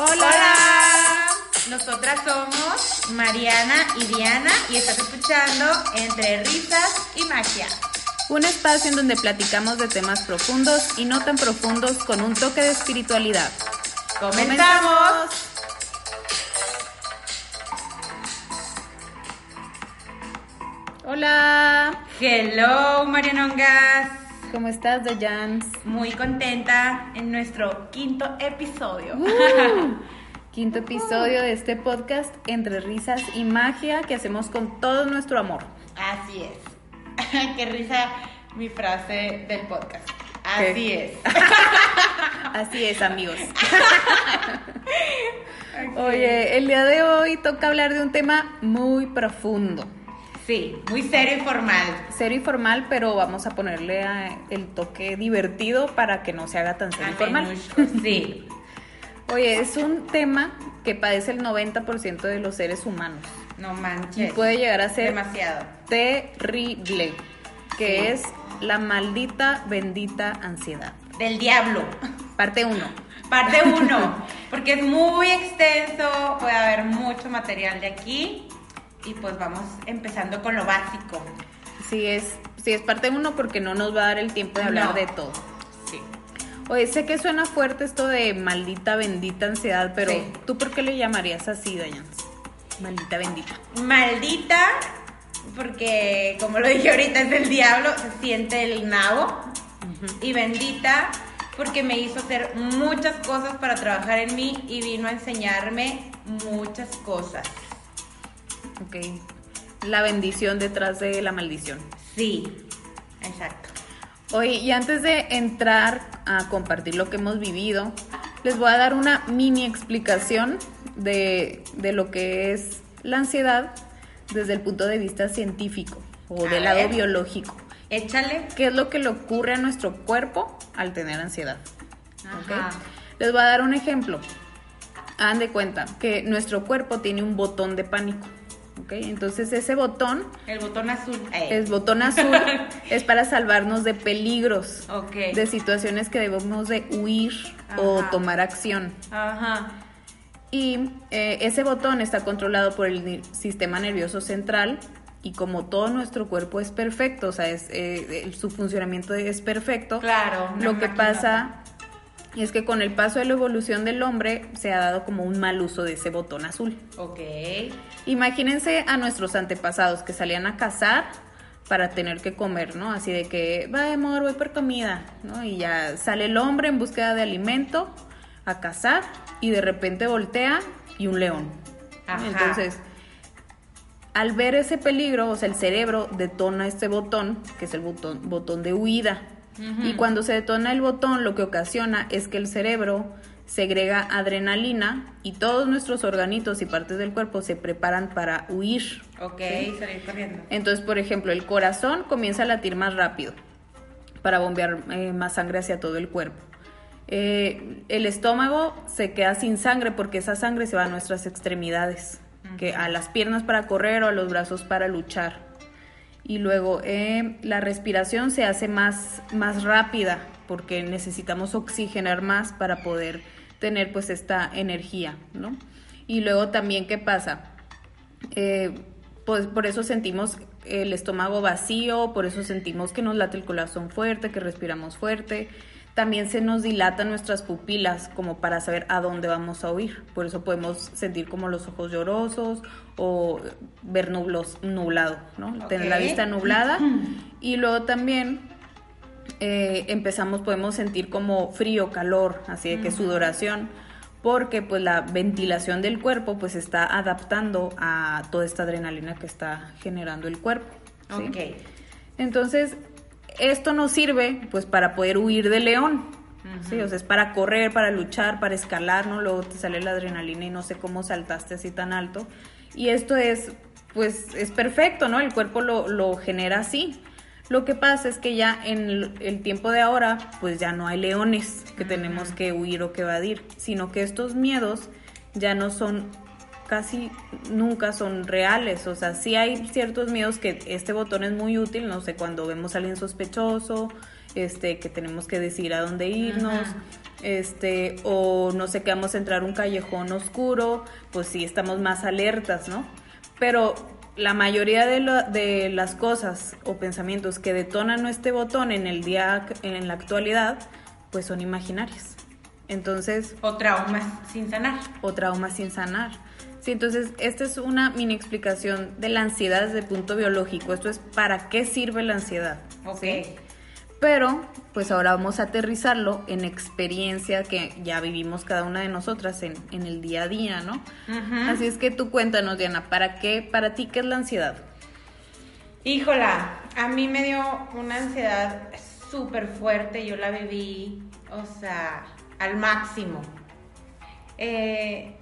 Hola. Nosotras somos Mariana y Diana y estás escuchando Entre Risas y Magia. Un espacio en donde platicamos de temas profundos y no tan profundos con un toque de espiritualidad. ¡Comenzamos! Hola. Hello, Marianongas. ¿Cómo estás, Dayans? Muy contenta en nuestro quinto episodio. Uh, quinto episodio de este podcast Entre Risas y Magia que hacemos con todo nuestro amor. Así es. Qué risa mi frase del podcast. Así es. Así es, amigos. Oye, el día de hoy toca hablar de un tema muy profundo. Sí, muy serio y formal. Serio y formal, pero vamos a ponerle a- el toque divertido para que no se haga tan serio y formal. Sí. Oye, es un tema que padece el 90% de los seres humanos No y manches. puede llegar a ser demasiado. terrible, que Sí. es la maldita, bendita ansiedad. Del diablo. Parte 1. Parte 1, porque es muy extenso, puede haber mucho material de aquí y pues vamos empezando con lo básico. Sí es, sí es parte 1 porque no nos va a dar el tiempo de hablar No. de todo. Sí. Oye, sé que suena fuerte esto de maldita, bendita ansiedad, pero Sí. ¿tú por qué le llamarías así, Dayans? Maldita, bendita. Maldita, porque como lo dije ahorita es del diablo, se siente el nabo. Y bendita, porque me hizo hacer muchas cosas para trabajar en mí y vino a enseñarme muchas cosas. Ok. La bendición detrás de la maldición. Sí, exacto. Oye, y antes de entrar a compartir lo que hemos vivido, les voy a dar una mini explicación de, de lo que es la ansiedad desde el punto de vista científico o A del lado biológico. Échale. ¿Qué es lo que le ocurre a nuestro cuerpo al tener ansiedad? ¿ok? Ajá. Les voy a dar un ejemplo. Hagan de cuenta que nuestro cuerpo tiene un botón de pánico. ¿Ok? Entonces ese botón, El botón azul. Eh. el botón azul, es para salvarnos de peligros, Ok. de situaciones que debemos de huir o tomar acción. Ajá. Y eh, ese botón está controlado por el sistema nervioso central y como todo nuestro cuerpo es perfecto, o sea, es, eh, su funcionamiento es perfecto, Claro. lo que máquina. pasa es que con el paso de la evolución del hombre se ha dado como un mal uso de ese botón azul. Ok. Imagínense a nuestros antepasados que salían a cazar para tener que comer, ¿no? Así de que, va amor, voy por comida, ¿no? Y ya sale el hombre en búsqueda de alimento a cazar y de repente voltea y un león. Ajá. Entonces, al ver ese peligro, o sea, el cerebro detona este botón, que es el botón, botón de huida. Y cuando se detona el botón, lo que ocasiona es que el cerebro segrega adrenalina y todos nuestros organitos y partes del cuerpo se preparan para huir. Ok, ¿sí? salir corriendo. Entonces, por ejemplo, el corazón comienza a latir más rápido para bombear eh, más sangre hacia todo el cuerpo. Eh, el estómago se queda sin sangre porque esa sangre se va a nuestras extremidades, que a las piernas para correr o a los brazos para luchar. Y luego eh, la respiración se hace más, más rápida porque necesitamos oxigenar más para poder tener pues esta energía, ¿no? Y luego también, ¿qué pasa? Eh, pues por eso sentimos el estómago vacío, por eso sentimos que nos late el corazón fuerte, que respiramos fuerte. También se nos dilatan nuestras pupilas como para saber a dónde vamos a huir. Por eso podemos sentir como los ojos llorosos o ver nublos, nublado, ¿no? Tener la vista nublada. Y luego también eh, empezamos, podemos sentir como frío, calor, así de que sudoración, porque pues la ventilación del cuerpo pues está adaptando a toda esta adrenalina que está generando el cuerpo. Entonces, esto nos sirve pues para poder huir del león. Sí, o sea, es para correr, para luchar, para escalar, ¿no? Luego te sale la adrenalina y no sé cómo saltaste así tan alto. Y esto es, pues, es perfecto, ¿no? El cuerpo lo, lo genera así. Lo que pasa es que ya en el, el tiempo de ahora, pues ya no hay leones que tenemos que huir o que evadir, sino que estos miedos ya no son casi nunca son reales. O sea, sí hay ciertos miedos que este botón es muy útil, no sé, cuando vemos a alguien sospechoso, este, que tenemos que decir a dónde irnos, este, o no sé, que vamos a entrar a un callejón oscuro, pues sí estamos más alertas, ¿no? Pero la mayoría de, de las cosas o pensamientos que detonan este botón en el día, en la actualidad, pues son imaginarias. Entonces... O traumas sin sanar. O traumas sin sanar. Sí, entonces esta es una mini explicación de la ansiedad desde el punto biológico. Esto es para qué sirve la ansiedad. Ok. Pero, pues ahora vamos a aterrizarlo en experiencia que ya vivimos cada una de nosotras en, el día a día, ¿no? Así es que tú cuéntanos, Diana, ¿para qué, para ti qué es la ansiedad? Híjola, a mí me dio una ansiedad súper fuerte, yo la viví, o sea, al máximo. Eh,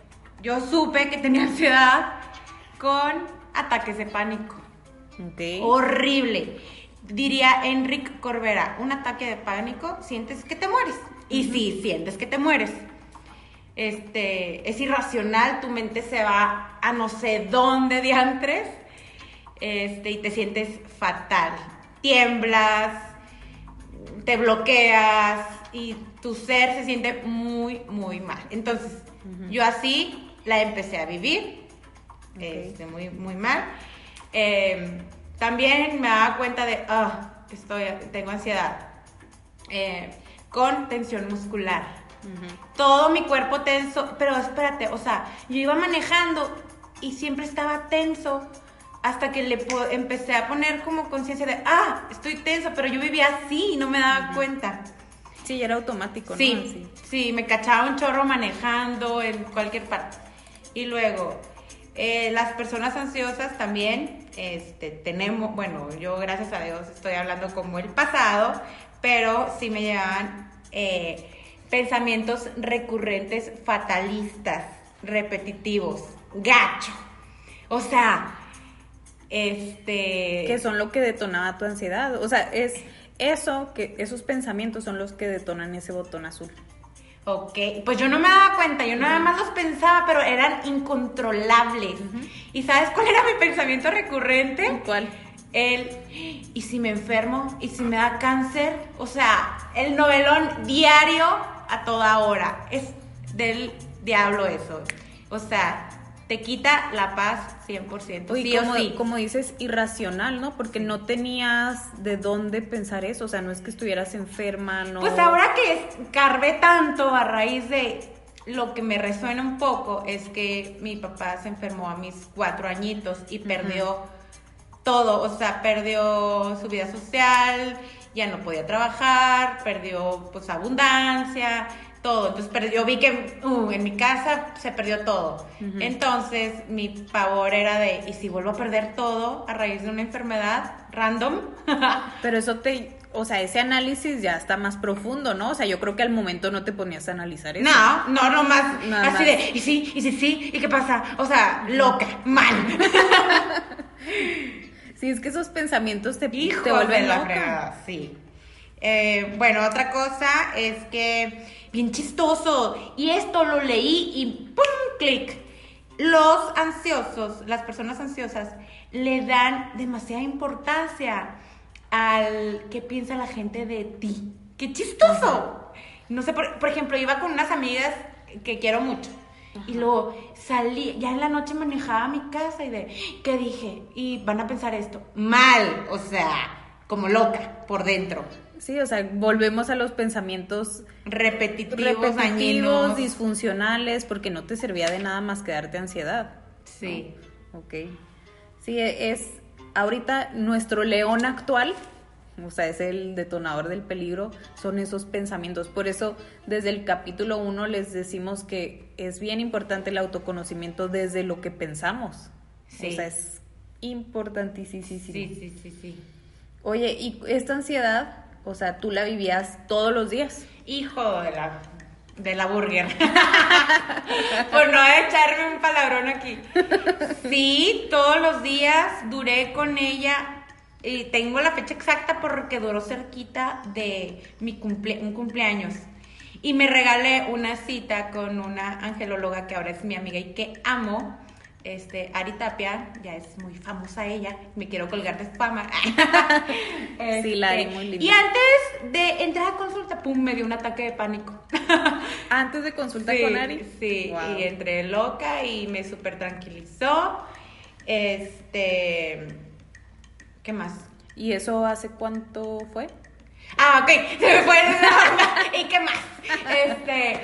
yo supe que tenía ansiedad con ataques de pánico. Horrible. Diría Enrique Corbera, un ataque de pánico, sientes que te mueres. Y sí, sientes que te mueres. Este, es irracional, tu mente se va a no sé dónde diantres este, y te sientes fatal. Tiemblas, te bloqueas y tu ser se siente muy, muy mal. Entonces, yo así la empecé a vivir, este, muy, muy mal. Em, también me daba cuenta de, ah, estoy, tengo ansiedad, eh, con tensión muscular. Todo mi cuerpo tenso, pero espérate, o sea, yo iba manejando y siempre estaba tenso hasta que le empecé a poner como conciencia de, ah, estoy tenso, pero yo vivía así y no me daba cuenta. Sí, era automático, ¿no? Sí, sí, me cachaba un chorro manejando en cualquier parte. Y luego, eh, las personas ansiosas también, este, tenemos, bueno, yo gracias a Dios estoy hablando como el pasado, pero sí me llevan eh, pensamientos recurrentes, fatalistas, repetitivos, gacho. O sea, este... Que son lo que detonaba tu ansiedad. O sea, es eso, que esos pensamientos son los que detonan ese botón azul. Ok, pues yo no me daba cuenta, yo nada más los pensaba, pero eran incontrolables. ¿Y sabes cuál era mi pensamiento recurrente? ¿Cuál? El, ¿y si me enfermo? ¿Y si me da cáncer? O sea, el novelón diario a toda hora. Es del diablo eso. O sea, te quita la paz 100%. sí como, o sí. como dices, irracional, ¿no? Porque no tenías de dónde pensar eso, o sea, no es que estuvieras enferma, no. Pues ahora que carvé tanto a raíz de lo que me resuena un poco es que mi papá se enfermó a mis cuatro añitos y perdió todo, o sea, perdió su vida social, ya no podía trabajar, perdió pues abundancia, todo. Entonces yo vi que uh, en mi casa se perdió todo. Entonces mi pavor era de, ¿y si vuelvo a perder todo a raíz de una enfermedad random? Pero eso te, o sea, ese análisis ya está más profundo, ¿no? O sea, yo creo que al momento no te ponías a analizar eso. No, no, no más. así de, ¿y sí? ¿Y sí, sí? ¿Y qué pasa? O sea, loca, mal. sí, es que esos pensamientos te, te vuelven loca. sí. Eh, bueno, otra cosa es que bien chistoso. Y esto lo leí y ¡pum! clic. Los ansiosos, las personas ansiosas, le dan demasiada importancia al que piensa la gente de ti. ¡Qué chistoso! No sé, por, ejemplo, iba con unas amigas que quiero mucho. Y luego salí, ya en la noche manejaba mi casa y de, ¿qué dije? Y van a pensar esto, mal, o sea, como loca por dentro. Sí, o sea, volvemos a los pensamientos repetitivos, disfuncionales, porque no te servía de nada más que darte ansiedad. Sí. Ok. Sí, es ahorita nuestro león actual, o sea, es el detonador del peligro, son esos pensamientos. Por eso, desde el capítulo 1 les decimos que es bien importante el autoconocimiento desde lo que pensamos. Sí. O sea, es importantísimo. Sí, sí, sí, sí. Oye, ¿y esta ansiedad o sea, tú la vivías todos los días. Hijo de la, de la burger. Por no echarme un palabrón aquí. Sí, todos los días duré con ella. Y tengo la fecha exacta porque duró cerquita de mi cumple, un cumpleaños. Y me regalé una cita con una angelóloga que ahora es mi amiga y que amo. Este, Ari Tapia, ya es muy famosa ella, me quiero colgar de fama. Sí, la Ari, Este, muy linda. Y antes de entrar a consulta, pum, me dio un ataque de pánico. Antes de consulta sí, con Ari. Sí, Wow. y entré loca y me súper tranquilizó. Este, ¿qué más? ¿Y eso hace cuánto fue? Ah, ok, se me fue. ¿Y qué más? Este,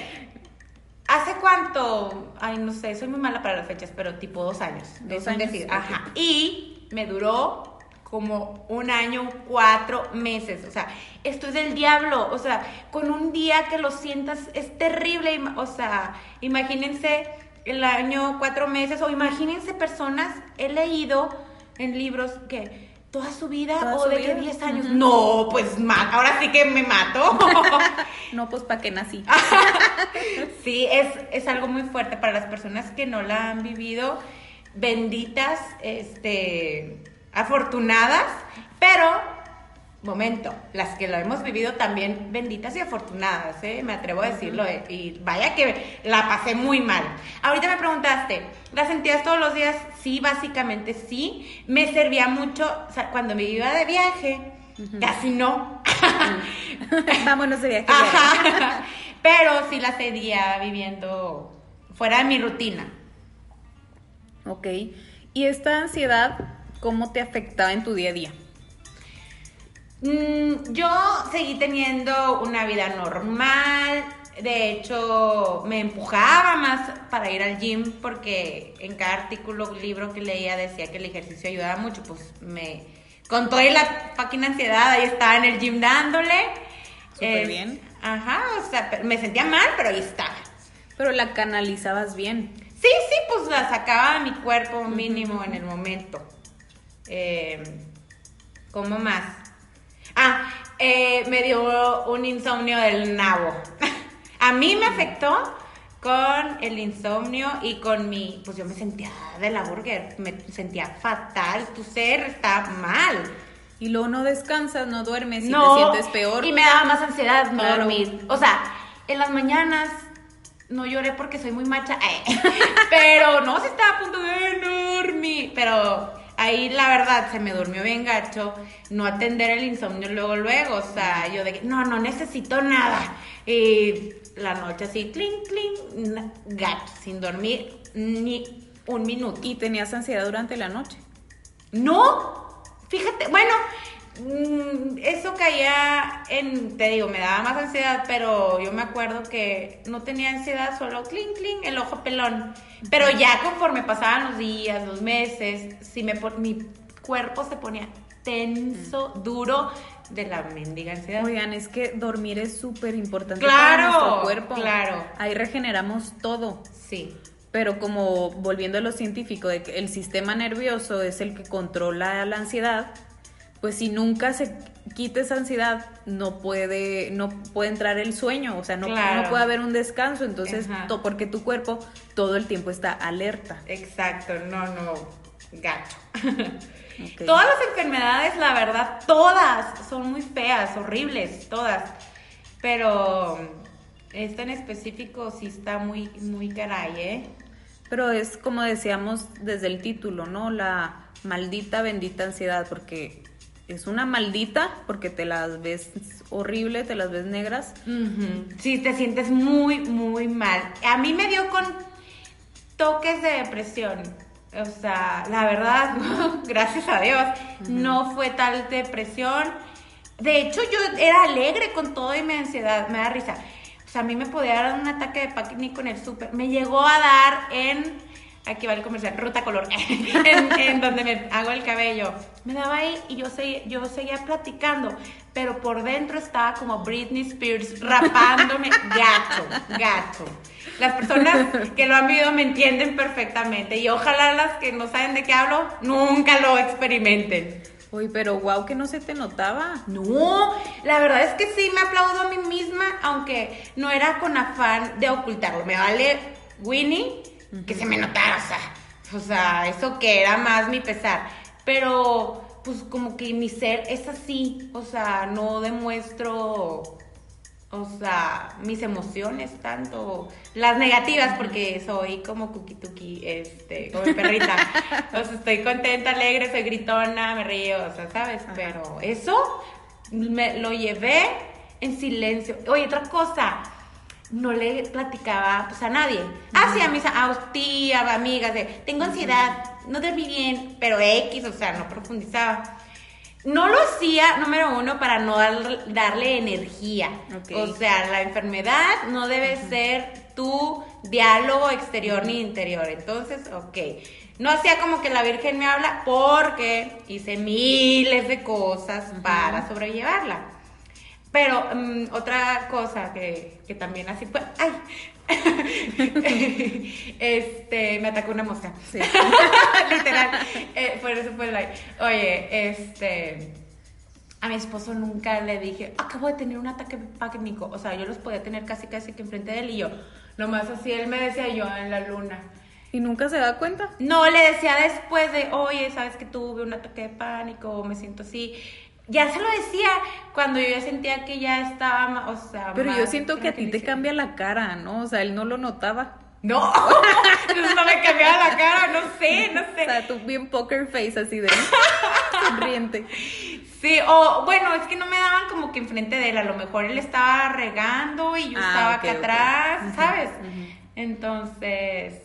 ¿hace cuánto? Ay, no sé, soy muy mala para las fechas, pero tipo dos años. Dos años, decir. Ajá. Y me duró como un año, cuatro meses. O sea, esto es del diablo. O sea, con un día que lo sientas es terrible. O sea, imagínense el año, cuatro meses, o imagínense personas, he leído en libros que toda su vida Toda o su de vida. que 10 años. No, pues ahora sí que me mato. No, pues para qué nací. sí, es, es algo muy fuerte para las personas que no la han vivido. Benditas, este, afortunadas, pero, momento, las que lo hemos vivido también benditas y afortunadas, ¿eh? me atrevo a decirlo. eh, Y vaya que la pasé muy mal. Ahorita me preguntaste, ¿la sentías todos los días? Sí, básicamente sí. Me servía mucho, o sea, cuando me iba de viaje, casi no. Vámonos de viaje. Ajá. Pero sí la seguía viviendo fuera de mi rutina. Ok. ¿Y esta ansiedad cómo te afectaba en tu día a día? Mm, yo seguí teniendo una vida normal. De hecho, me empujaba más para ir al gym porque en cada artículo, libro que leía decía que el ejercicio ayudaba mucho. Pues me. Con toda la fucking ansiedad, ahí estaba en el gym dándole. Súper bien. Ajá, o sea, me sentía mal, pero ahí estaba. Pero la canalizabas bien. Sí, sí, pues la sacaba de mi cuerpo mínimo en el momento. Eh, ¿Cómo más? Ah, eh, me dio un insomnio del nabo. A mí me afectó con el insomnio y con mi, pues yo me sentía de la burger, me sentía fatal, tu ser está mal. Y luego no descansas, no duermes y te sientes peor. Y me daba más ansiedad no Claro. dormir. O sea, en las mañanas no lloré porque soy muy macha. eh, Pero no, se estaba a punto de dormir. Pero ahí la verdad se me durmió bien gacho. No atender el insomnio luego, luego. O sea, yo de que no, no necesito nada. Y la noche así, clink, clink, gacho, sin dormir ni un minuto. Y tenías ansiedad durante la noche. No, fíjate, bueno, eso caía en, te digo, me daba más ansiedad, pero yo me acuerdo que no tenía ansiedad, solo clink, clink, el ojo pelón. Pero ya conforme pasaban los días, los meses, si me pon- mi cuerpo se ponía tenso, duro de la mendiga ansiedad. Oigan, es que dormir es súper importante Claro, para nuestro cuerpo. claro. Ahí regeneramos todo. Sí, Pero como volviendo a lo científico, de que el sistema nervioso es el que controla la ansiedad, pues si nunca se quita esa ansiedad, no puede, no puede entrar el sueño, o sea, no, Claro. no puede haber un descanso, entonces, to- porque tu cuerpo todo el tiempo está alerta. exacto, no, no, gacho. Todas las enfermedades, la verdad, todas son muy feas, horribles, todas. Pero esta en específico sí está muy, muy caray, ¿eh? Pero es como decíamos desde el título, ¿no? La maldita, bendita ansiedad, porque es una maldita, porque te las ves horrible, te las ves negras. Sí, te sientes muy, muy mal. A mí me dio con toques de depresión. O sea, la verdad, gracias a Dios, no fue tal depresión. De hecho, yo era alegre con todo y mi ansiedad, me da risa. O sea, a mí me podía dar un ataque de pánico en el súper. Me llegó a dar en, aquí va el comercial, Ruta Color, en, en donde me hago el cabello. Me daba ahí y yo, seguía- yo seguía platicando, pero por dentro estaba como Britney Spears rapándome gacho, gacho. Las personas que lo han vivido me entienden perfectamente y ojalá las que no saben de qué hablo nunca lo experimenten. Uy, pero wow que no se te notaba. No, la verdad es que sí me aplaudo a mí misma, aunque no era con afán de ocultarlo. Me vale Winnie que se me notara, o sea, o sea, eso que era más mi pesar. Pero, pues como que mi ser es así, o sea, no demuestro o sea, mis emociones, tanto las negativas, porque soy como cookie tuki, este, como mi perrita. o sea, estoy contenta, alegre, soy gritona, me río, o sea, ¿sabes? Pero eso me lo llevé en silencio. Oye, otra cosa, no le platicaba pues, a nadie. Ah, sí, a mis a tías, amigas, de, tengo ansiedad, no dormí bien, pero X, o sea, no profundizaba. No lo hacía, número uno, para no darle energía. O sea, la enfermedad no debe ser tu diálogo exterior ni interior. Entonces, ok. No hacía como que la Virgen me habla porque hice miles de cosas para sobrellevarla. Pero mm, otra cosa que, que, también así fue, ¡ay! este, me atacó una mosca. Sí. Literal. Eh, por eso fue el like. Oye, este, a mi esposo nunca le dije, acabo de tener un ataque pánico. O sea, yo los podía tener casi, casi que enfrente de él y yo, nomás así, él me decía yo en la luna. ¿Y nunca se da cuenta? No, le decía después de, oye, sabes que tuve un ataque de pánico, me siento así ya se lo decía cuando yo ya sentía que ya estaba, o sea... Pero yo siento que a ti te cambia la cara, ¿no? O sea, él no lo notaba. No, no me cambiaba la cara, no sé, no sé. O sea, tú bien poker face así de sonriente. Sí, o bueno, es que no me daban como que enfrente de él, a lo mejor él estaba regando y yo ah, estaba acá atrás, ¿sabes? Entonces,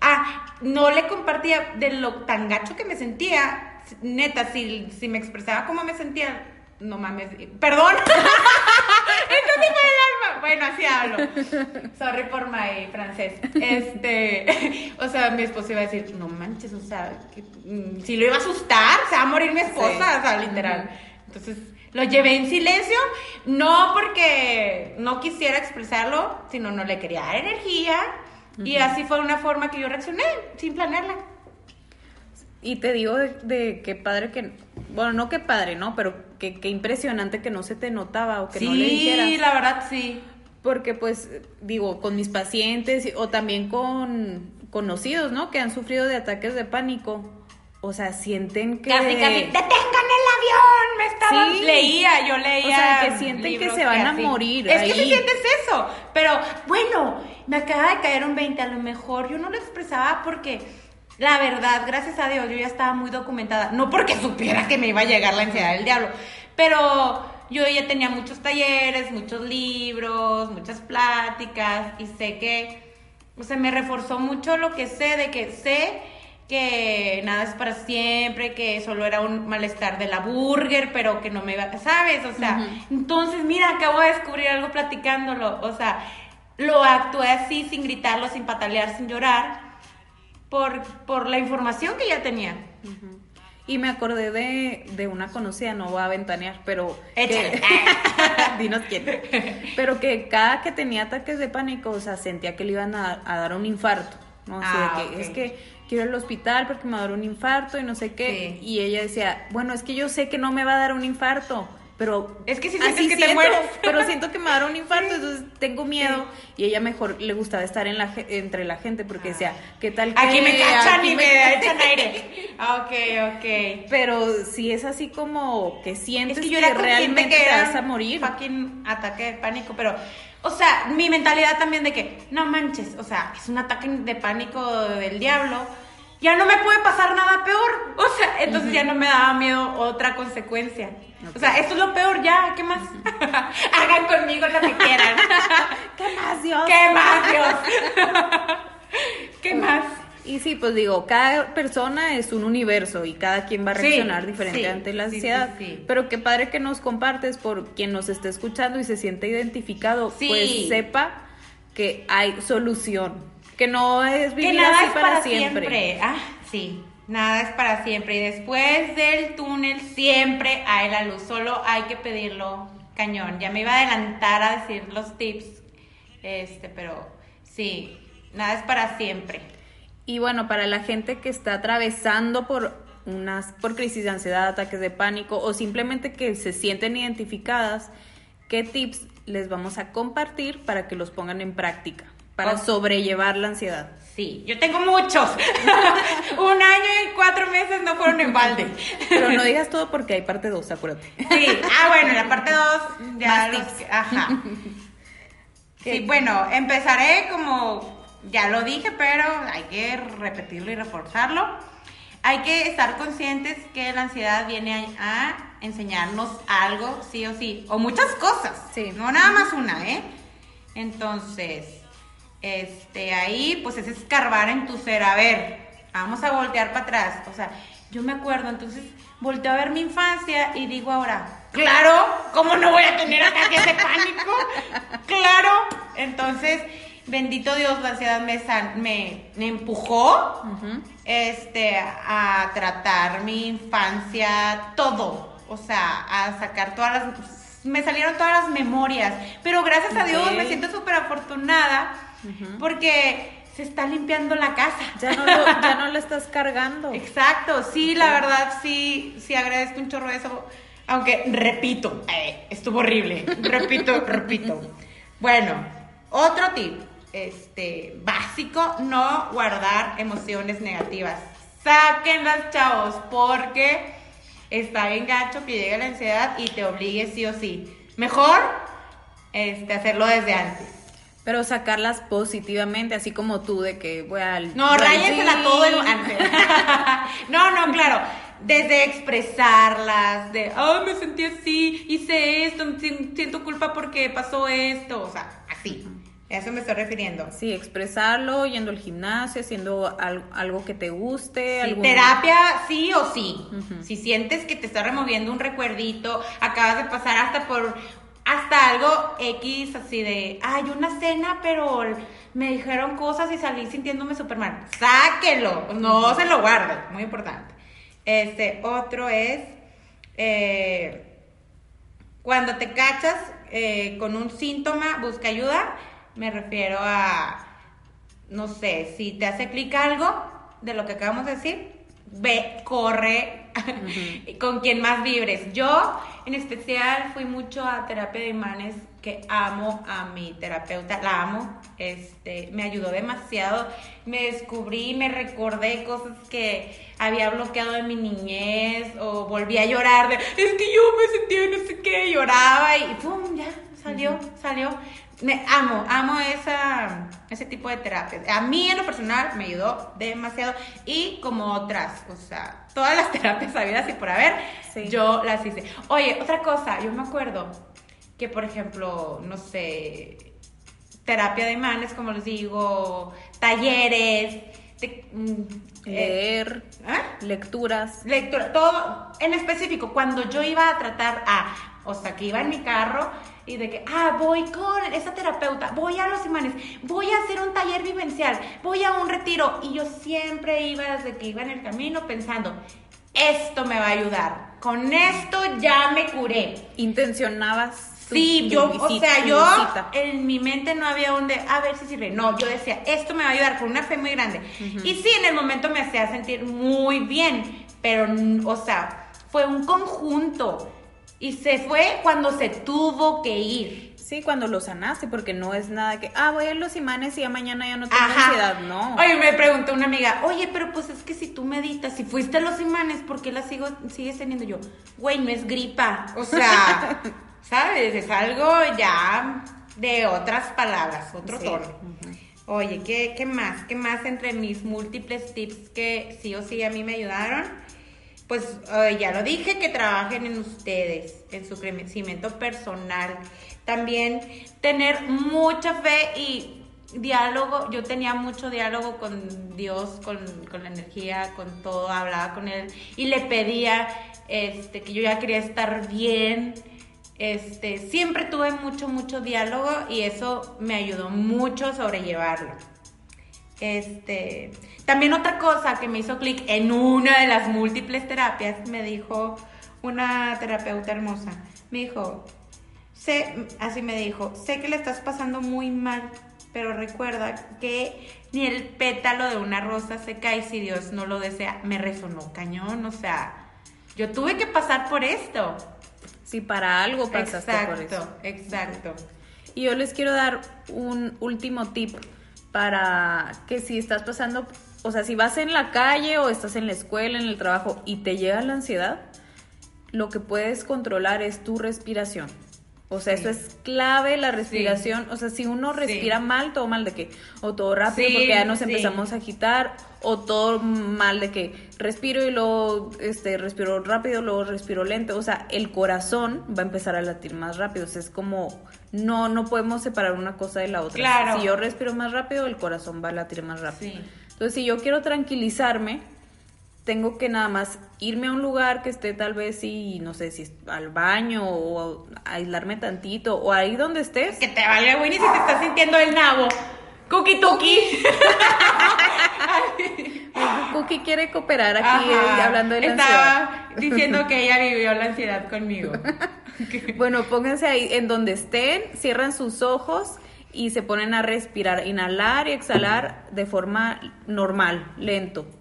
ah, no le compartía de lo tan gacho que me sentía, neta, si, si me expresaba cómo me sentía, no mames, perdón. Fue el alma. Bueno, así hablo. Sorry por my francés. Este, o sea, mi esposo iba a decir, no manches, o sea, mm, si lo iba a asustar, se va a morir mi esposa, o sea, literal. Entonces, lo llevé en silencio, no porque no quisiera expresarlo, sino no le quería dar energía. Y así fue una forma que yo reaccioné, sin planearla. Y te digo de, qué padre que, bueno, no qué padre, ¿no? Pero qué impresionante que no se te notaba o que no le dijeras. Sí, la verdad sí. Porque pues, digo, con mis pacientes o también con conocidos, ¿no? Que han sufrido de ataques de pánico. O sea, sienten que... Casi, casi, detengan el avión, me estaba... Sí. Leía, yo leía. O sea, que sienten que se van a morir. Es que si sientes eso. Pero, bueno, me acaba de caer un 20, a lo mejor yo no lo expresaba porque la verdad, gracias a Dios, yo ya estaba muy documentada. No porque supiera que me iba a llegar la ansiedad del diablo, pero yo ya tenía muchos talleres, muchos libros, muchas pláticas y sé que, o sea, me reforzó mucho lo que sé, de que sé que nada es para siempre, que solo era un malestar de la burger, pero que no me iba, ¿sabes? O sea, entonces, mira, acabo de descubrir algo platicándolo, o sea, lo actué así, sin gritarlo, sin patalear, sin llorar por, por la información que ya tenía. Y me acordé de, de, una conocida, no voy a ventanear, pero... Échale. dinos quién. Pero que cada que tenía ataques de pánico, o sea, sentía que le iban a, dar un infarto. ¿no? O sea, ah, que es que quiero ir al hospital porque me va a dar un infarto y no sé qué. Y ella decía, bueno, es que yo sé que no me va a dar un infarto pero es que si sientes que te mueres. Pero siento que me va a dar un infarto, entonces tengo miedo. Y ella mejor le gustaba estar en la, entre la gente porque decía, ¿qué tal que Aquí me cachan y me, echan aire. ok, ok. Pero si es así como que sientes que, yo era realmente que te vas a morir. Fucking ataque de pánico, pero o sea, mi mentalidad también de que, no manches, o sea, es un ataque de pánico del diablo ya no me puede pasar nada peor. O sea, entonces ya no me daba miedo otra consecuencia. O sea, esto es lo peor ya, ¿qué más? Hagan conmigo lo que quieran. ¿Qué más, Dios? ¿Qué más, Dios? ¿Qué más? Y sí, pues digo, cada persona es un universo y cada quien va a reaccionar diferente ante la ansiedad. Pero qué padre que nos compartes por quien nos esté escuchando y se siente identificado, pues sepa que hay solución que no es vivir que nada así es para, siempre. Ah, sí, nada es para siempre. Y después del túnel siempre hay la luz, solo hay que pedirlo cañón. Ya me iba a adelantar a decir los tips, este, pero sí, nada es para siempre. Y bueno, para la gente que está atravesando por unas por crisis de ansiedad, ataques de pánico o simplemente que se sienten identificadas, ¿qué tips les vamos a compartir para que los pongan en práctica? Para Ok. sobrellevar la ansiedad. Sí, yo tengo muchos. Un año y cuatro meses no fueron en balde. Pero no digas todo porque hay parte 2, acuérdate. Sí, ah, bueno, en la parte 2 ya los. Ajá. Sí, bueno, empezaré como ya lo dije, pero hay que repetirlo y reforzarlo. Hay que estar conscientes que la ansiedad viene a enseñarnos algo, sí o sí, o muchas cosas, Sí. no nada más una, ¿eh? Entonces, este, ahí pues es escarbar en tu ser, a ver, vamos a voltear para atrás, o sea, yo me acuerdo, entonces volteo a ver mi infancia y digo ahora, claro, ¿cómo no voy a tener ataques de pánico? Claro, entonces, bendito Dios, la ansiedad me, san- me, me empujó este, a tratar mi infancia, todo, o sea, a sacar todas las, me salieron todas las memorias, pero gracias a Dios me siento súper afortunada Porque se está limpiando la casa. Ya no, lo, ya no la estás cargando. Exacto, sí, la verdad, sí, sí agradezco un chorro eso, aunque repito, eh, estuvo horrible, repito, repito. Bueno, otro tip, este, básico, no guardar emociones negativas. Sáquenlas, chavos, porque está bien gacho que llegue la ansiedad y te obligue sí o sí. Mejor, este, hacerlo desde antes. Pero sacarlas positivamente, así como tú, de que voy al. No, gym. todo en antes. no, no, claro. Desde expresarlas, de, ay, me sentí así, hice esto, si- siento culpa porque pasó esto, o sea, así. A eso me estoy refiriendo. Sí, expresarlo, yendo al gimnasio, haciendo al- algo que te guste. Sí, algún- terapia sí o sí. Si sientes que te está removiendo un recuerdito, acabas de pasar hasta por hasta algo X así de, ay, una cena, pero me dijeron cosas y salí sintiéndome súper mal. Sáquelo, no se lo guarde, muy importante. Este, otro es eh, cuando te cachas eh, con un síntoma, busca ayuda. Me refiero a, no sé, si te hace clic algo de lo que acabamos de decir, ve, corre con quien más vibres. Yo, en especial, fui mucho a terapia de imanes, que amo a mi terapeuta, la amo, este, me ayudó demasiado, me descubrí, me recordé cosas que había bloqueado en mi niñez, o volví a llorar de, es que yo me sentía no sé qué, lloraba y pum, ya, salió, salió. Me amo, amo esa, ese tipo de terapias. A mí en lo personal me ayudó demasiado y como otras, o sea, todas las terapias habidas y por haber, Sí. yo las hice. Oye, otra cosa, yo me acuerdo que por ejemplo, no sé, terapia de imanes, como les digo, talleres, te- mm, eh, Leer, ¿ah? lecturas. lectura, todo en específico, cuando yo iba a tratar a, o sea, que iba en mi carro y de que, ah, voy con esa terapeuta, voy a los imanes, voy a hacer un taller vivencial, voy a un retiro, y yo siempre iba desde que iba en el camino pensando, esto me va a ayudar, con esto ya me curé. Intencionabas. tu- Sí, tu yo, o sea, yo visita. en mi mente no había un de, a ver si sirve. No, yo decía, esto me va a ayudar con una fe muy grande. Y sí, en el momento me hacía sentir muy bien, pero, o sea, fue un conjunto. Y se fue cuando se tuvo que ir. Sí, cuando lo sanaste, porque no es nada que, ah, voy a los imanes y ya mañana ya no tengo Ajá. ansiedad. No. Oye, me preguntó una amiga, oye, pero pues es que si tú meditas, si fuiste a los imanes, ¿por qué la sigo, sigues teniendo yo? Güey, no es gripa. O sea, ¿sabes? Es algo ya de otras palabras, otro Sí. tono. Oye, ¿qué, ¿qué más? ¿Qué más entre mis múltiples tips que sí o sí a mí me ayudaron? Pues eh, ya lo dije, que trabajen en ustedes, en su crecimiento personal. También tener mucha fe y diálogo. Yo tenía mucho diálogo con Dios, con, con la energía, con todo. Hablaba con Él y le pedía este, que yo ya quería estar bien. Este, siempre tuve mucho, mucho diálogo y eso me ayudó mucho a sobrellevarlo. Este, también otra cosa que me hizo clic en una de las múltiples terapias, me dijo una terapeuta hermosa, me dijo, sé, así me dijo, sé que le estás pasando muy mal, pero recuerda que ni el pétalo de una rosa se cae si Dios no lo desea. Me resonó cañón, o sea, yo tuve que pasar por esto. Sí, para algo pasaste por eso. Exacto, exacto. Y yo les quiero dar un último tip para que si estás pasando, o sea, si vas en la calle o estás en la escuela, en el trabajo y te llega la ansiedad, lo que puedes controlar es tu respiración. O sea, eso es clave, la respiración. O sea, si uno respira mal, todo mal de que, o todo rápido porque ya nos empezamos a agitar, o todo mal de que respiro y luego este, respiro rápido, luego respiro lento. O sea, el corazón va a empezar a latir más rápido. O sea, es como, no, no podemos separar una cosa de la otra. Claro. Si yo respiro más rápido, el corazón va a latir más rápido. Entonces, si yo quiero tranquilizarme, tengo que nada más irme a un lugar que esté tal vez y no sé si al baño o aislarme tantito o ahí donde estés. Que te valga Winnie si te estás sintiendo el nabo. Cookie Tuki. Cookie quiere cooperar aquí eh, hablando de la Estaba diciendo que ella vivió la ansiedad conmigo. bueno, pónganse ahí en donde estén, cierran sus ojos y se ponen a respirar, inhalar y exhalar de forma normal, lento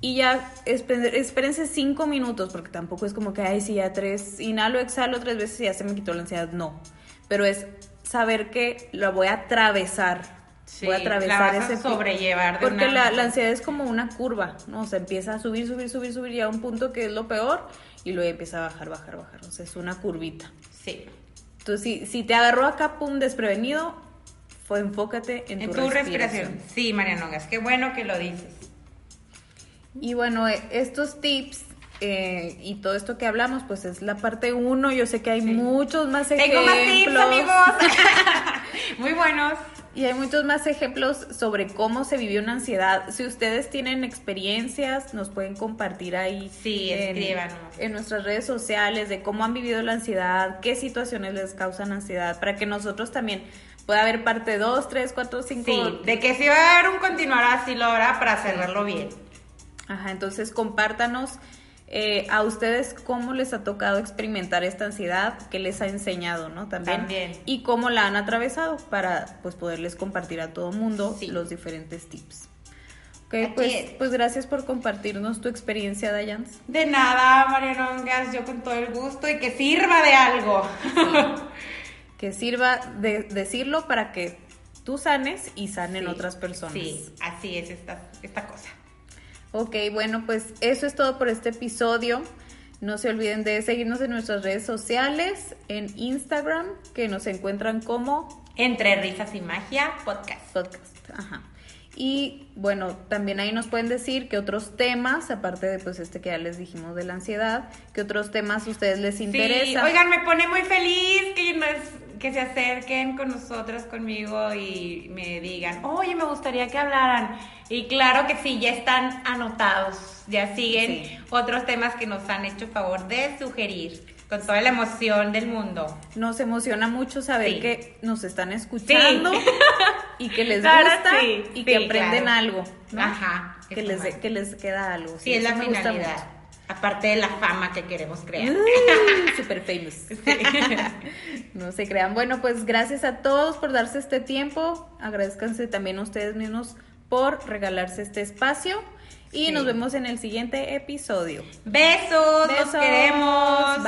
y ya espérense cinco minutos, porque tampoco es como que, ay, si ya tres, inhalo, exhalo tres veces y ya se me quitó la ansiedad. No, pero es saber que lo voy a atravesar. voy a atravesar ese sobrellevar. porque la, la, ansiedad es como una curva, ¿no? O sea, empieza a subir, subir, subir, subir y a un punto que es lo peor y luego empieza a bajar, bajar, bajar. O sea, es una curvita. Sí. Entonces, si, si te agarró acá, pum, desprevenido, fue enfócate en, tu, respiración. Sí, Mariano, es qué bueno que lo dices. Y bueno, eh, estos tips eh, y todo esto que hablamos, pues es la parte uno. Yo sé que hay muchos más ejemplos. Tengo más tips, amigos. Muy buenos. Y hay muchos más ejemplos sobre cómo se vivió una ansiedad. Si ustedes tienen experiencias, nos pueden compartir ahí. Sí, en, En nuestras redes sociales de cómo han vivido la ansiedad, qué situaciones les causan ansiedad, para que nosotros también pueda haber parte 2, 3, 4, 5. Sí, de que si va a haber un continuar así lo habrá para cerrarlo bien. Ajá, entonces compártanos eh, a ustedes cómo les ha tocado experimentar esta ansiedad, qué les ha enseñado, ¿no? También. Y cómo la han atravesado para pues poderles compartir a todo mundo los diferentes tips. Ok, pues, pues gracias por compartirnos tu experiencia, Dayans. De nada, Marianongas, yo con todo el gusto y que sirva de algo. que sirva de decirlo para que tú sanes y sanen otras personas. Sí, así es esta, esta cosa. Ok, bueno, pues eso es todo por este episodio. No se olviden de seguirnos en nuestras redes sociales, en Instagram, que nos encuentran como Entre Risas y Magia Podcast. Podcast, ajá. Y bueno, también ahí nos pueden decir que otros temas, aparte de pues este que ya les dijimos de la ansiedad, que otros temas a ustedes les interesan. Sí, oigan, me pone muy feliz que, que se acerquen con nosotros, conmigo y me digan, oye, me gustaría que hablaran. Y claro que sí, ya están anotados, ya siguen otros temas que nos han hecho favor de sugerir con toda la emoción del mundo. Nos emociona mucho saber que nos están escuchando y que les gusta y que aprenden algo. Ajá. Que les, que les queda algo. Sí, es la finalidad. Aparte de la fama que queremos crear. super famous. no se crean. Bueno, pues gracias a todos por darse este tiempo. Agradezcanse también a ustedes mismos por regalarse este espacio. Y nos vemos en el siguiente episodio. Besos, Besos. nos queremos.